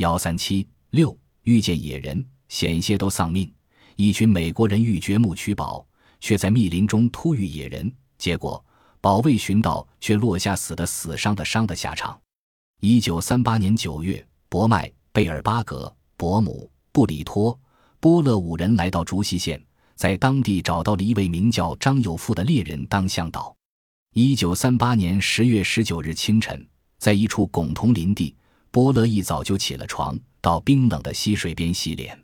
幺三七六遇见野人，险些都丧命。一群美国人欲掘墓取宝，却在密林中突遇野人，结果保卫寻到，却落下死的死，伤的伤的下场。一九三八年九月，博麦、贝尔巴格、伯姆、布里托、波勒五人来到竹溪县，在当地找到了一位名叫张有富的猎人当向导。一九三八年十月十九日清晨，在一处巩桐林地，波勒一早就起了床，到冰冷的溪水边洗脸。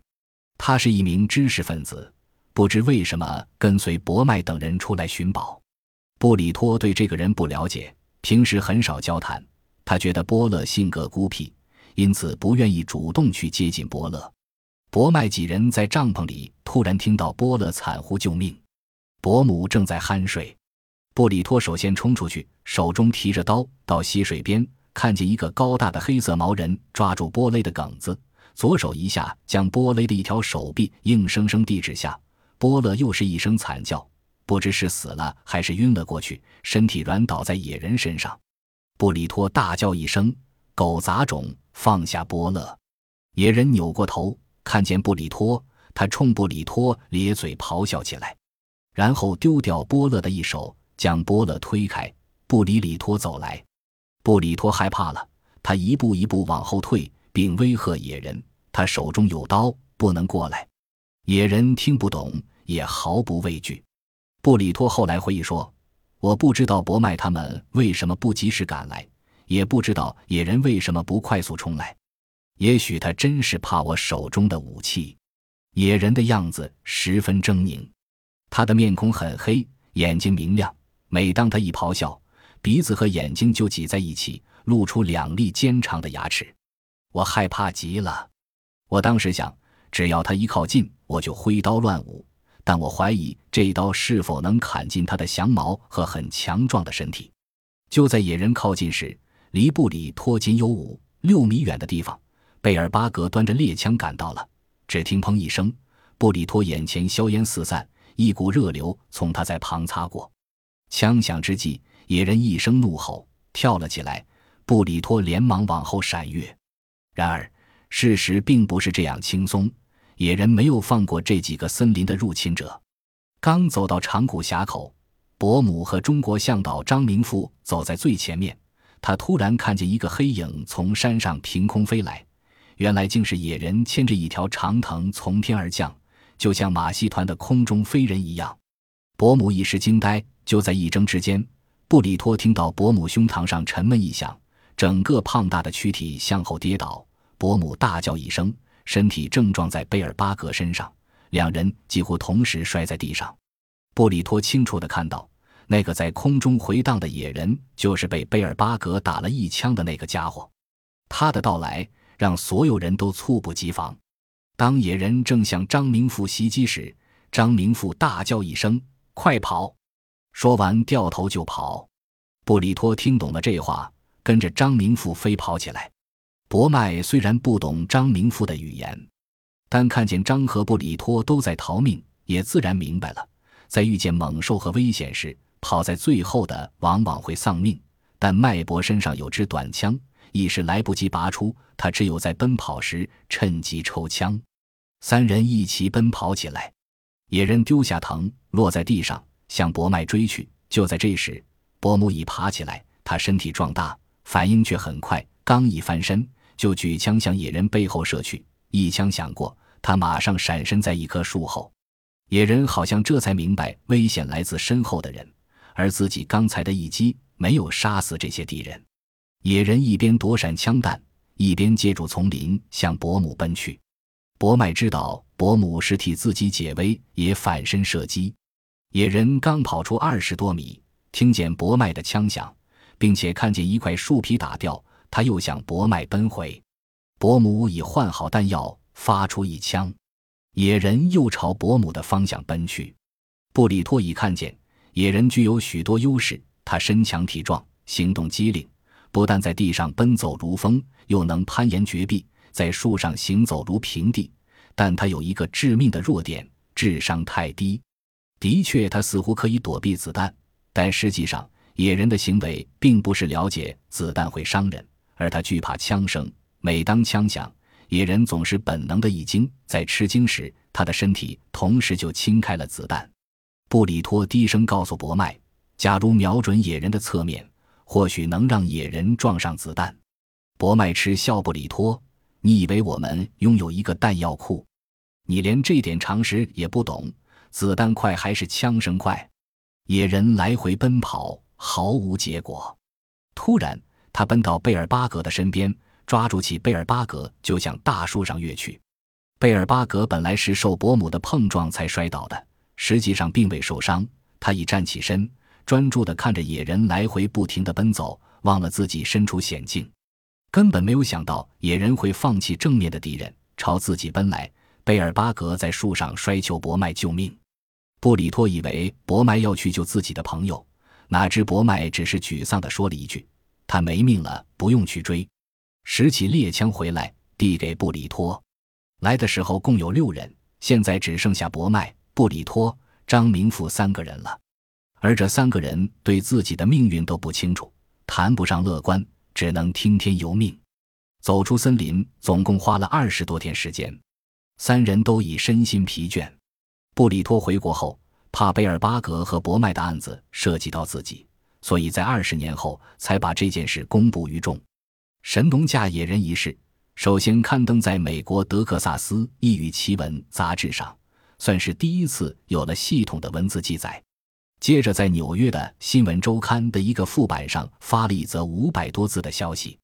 他是一名知识分子，不知为什么跟随博麦等人出来寻宝。布里托对这个人不了解，平时很少交谈。他觉得波勒性格孤僻，因此不愿意主动去接近波勒。博麦几人在帐篷里突然听到波勒惨呼救命，伯母正在酣睡。布里托首先冲出去，手中提着刀，到溪水边，看见一个高大的黑色毛人抓住波勒的梗子。左手一下将波勒的一条手臂硬生生地指下，波勒又是一声惨叫，不知是死了还是晕了过去，身体软倒在野人身上。布里托大叫一声：“狗杂种，放下波勒！”野人扭过头，看见布里托，他冲布里托咧嘴咆哮起来，然后丢掉波勒的一手，将波勒推开，布里里托走来。布里托害怕了，他一步一步往后退。并威吓野人，他手中有刀，不能过来。野人听不懂，也毫不畏惧。布里托后来回忆说：“我不知道博麦他们为什么不及时赶来，也不知道野人为什么不快速冲来。也许他真是怕我手中的武器。”野人的样子十分狰狞，他的面孔很黑，眼睛明亮。每当他一咆哮，鼻子和眼睛就挤在一起，露出两粒尖长的牙齿。我害怕极了，我当时想，只要他一靠近，我就挥刀乱舞。但我怀疑这一刀是否能砍进他的降毛和很强壮的身体。就在野人靠近时，离布里托仅有五六米远的地方，贝尔巴格端着猎枪赶到了。只听“砰”一声，布里托眼前硝烟四散，一股热流从他在旁擦过。枪响之际，野人一声怒吼，跳了起来。布里托连忙往后闪跃。然而，事实并不是这样轻松。野人没有放过这几个森林的入侵者。刚走到长谷峡口，伯母和中国向导张明富走在最前面。他突然看见一个黑影从山上凭空飞来，原来竟是野人牵着一条长藤从天而降，就像马戏团的空中飞人一样。伯母一时惊呆。就在一争之间，布里托听到伯母胸膛上沉闷一响。整个胖大的躯体向后跌倒，伯母大叫一声，身体正撞在贝尔巴格身上，两人几乎同时摔在地上。布里托清楚地看到，那个在空中回荡的野人就是被贝尔巴格打了一枪的那个家伙。他的到来让所有人都猝不及防。当野人正向张明富袭击时，张明富大叫一声：“快跑！”说完掉头就跑。布里托听懂了这话。跟着张明富飞跑起来。博麦虽然不懂张明富的语言，但看见张和布里托都在逃命，也自然明白了，在遇见猛兽和危险时，跑在最后的往往会丧命。但麦伯身上有支短枪，一时来不及拔出，他只有在奔跑时趁机抽枪。三人一起奔跑起来，野人丢下藤落在地上，向博麦追去。就在这时，伯母已爬起来，他身体壮大。反应却很快，刚一翻身，就举枪向野人背后射去。一枪响过，他马上闪身在一棵树后。野人好像这才明白危险来自身后的人，而自己刚才的一击没有杀死这些敌人。野人一边躲闪枪弹，一边借助丛林向伯母奔去。伯麦知道伯母是替自己解围，也反身射击。野人刚跑出二十多米，听见伯麦的枪响。并且看见一块树皮打掉，他又向博麦奔回。伯母已换好弹药，发出一枪，野人又朝伯母的方向奔去。布里托已看见野人具有许多优势，他身强体壮，行动机灵，不但在地上奔走如风，又能攀岩绝壁，在树上行走如平地。但他有一个致命的弱点：智商太低。的确，他似乎可以躲避子弹，但实际上。野人的行为并不是了解子弹会伤人，而他惧怕枪声。每当枪响，野人总是本能的一惊，在吃惊时，他的身体同时就轻开了子弹。布里托低声告诉博麦：“假如瞄准野人的侧面，或许能让野人撞上子弹。”博麦嗤笑：“布里托，你以为我们拥有一个弹药库？你连这点常识也不懂。子弹快还是枪声快？野人来回奔跑，毫无结果。突然，他奔到贝尔巴格的身边，抓住起贝尔巴格，就向大树上跃去。贝尔巴格本来是受伯母的碰撞才摔倒的。实际上并未受伤，他已站起身，专注地看着野人来回不停地奔走，忘了自己身处险境，根本没有想到野人会放弃正面的敌人，朝自己奔来。贝尔巴格在树上摔求博麦救命，布里托以为博麦要去救自己的朋友，哪知博麦只是沮丧地说了一句：“他没命了，不用去追。”拾起猎枪回来，递给布里托。来的时候共有六人，现在只剩下博麦。布里托、张明富三个人了，而这三个人对自己的命运都不清楚，谈不上乐观，只能听天由命。走出森林，总共花了二十多天时间，三人都已身心疲倦。布里托回国后，怕贝尔巴格和博麦的案子涉及到自己，所以在二十年后才把这件事公布于众。神农架野人一事，首先刊登在美国德克萨斯异域奇闻杂志上。算是第一次有了系统的文字记载。接着，在纽约的新闻周刊的一个副版上发了一则五百多字的消息。